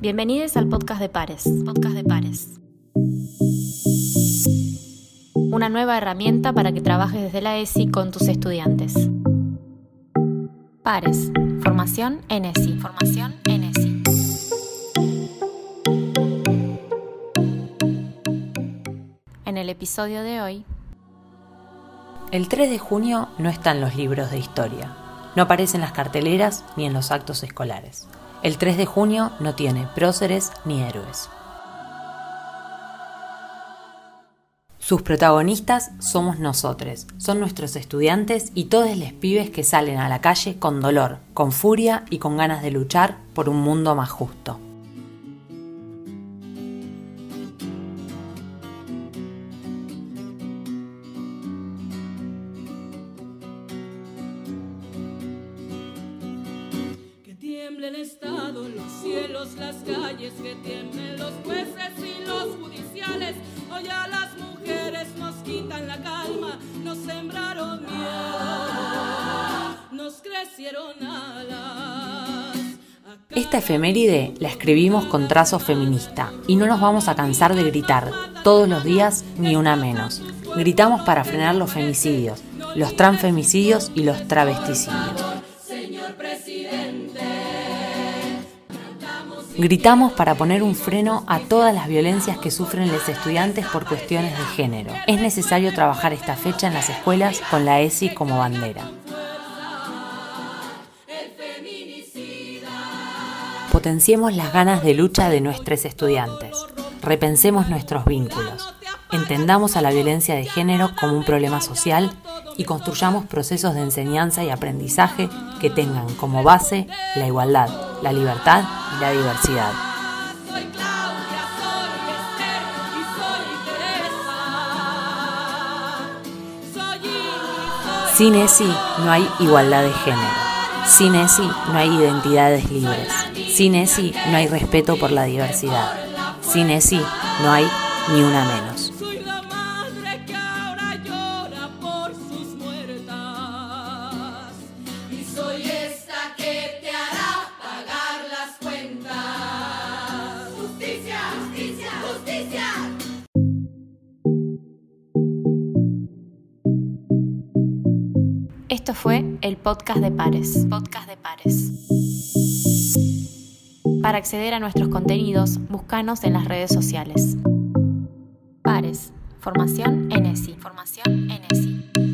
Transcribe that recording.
Bienvenidos al podcast de Pares. Podcast de Pares. Una nueva herramienta para que trabajes desde la ESI con tus estudiantes. Pares. Formación en ESI. Formación en ESI. En el episodio de hoy. El 3 de junio no está en los libros de historia. No aparece en las carteleras ni en los actos escolares. El 3 de junio no tiene próceres ni héroes. Sus protagonistas somos nosotros, son nuestros estudiantes y todos los pibes que salen a la calle con dolor, con furia y con ganas de luchar por un mundo más justo. Tiemble el Estado, los cielos, las calles, que tiemblen los jueces y los judiciales. Hoy a las mujeres nos quitan la calma, nos sembraron miedo, nos crecieron alas. Esta efeméride la escribimos con trazo feminista y no nos vamos a cansar de gritar todos los días ni una menos. Gritamos para frenar los femicidios, los transfemicidios y los travesticidios. Gritamos para poner un freno a todas las violencias que sufren los estudiantes por cuestiones de género. Es necesario trabajar esta fecha en las escuelas con la ESI como bandera. Potenciemos las ganas de lucha de nuestros estudiantes. Repensemos nuestros vínculos. Entendamos a la violencia de género como un problema social y construyamos procesos de enseñanza y aprendizaje que tengan como base la igualdad, la libertad y la diversidad. Sin ESI no hay igualdad de género. Sin ESI no hay identidades libres. Sin ESI no hay respeto por la diversidad. Sin ESI no hay ni una menos. Esto fue el podcast de Pares. Podcast de Pares. Para acceder a nuestros contenidos, búscanos en las redes sociales. Pares. Formación ESI. Formación ESI.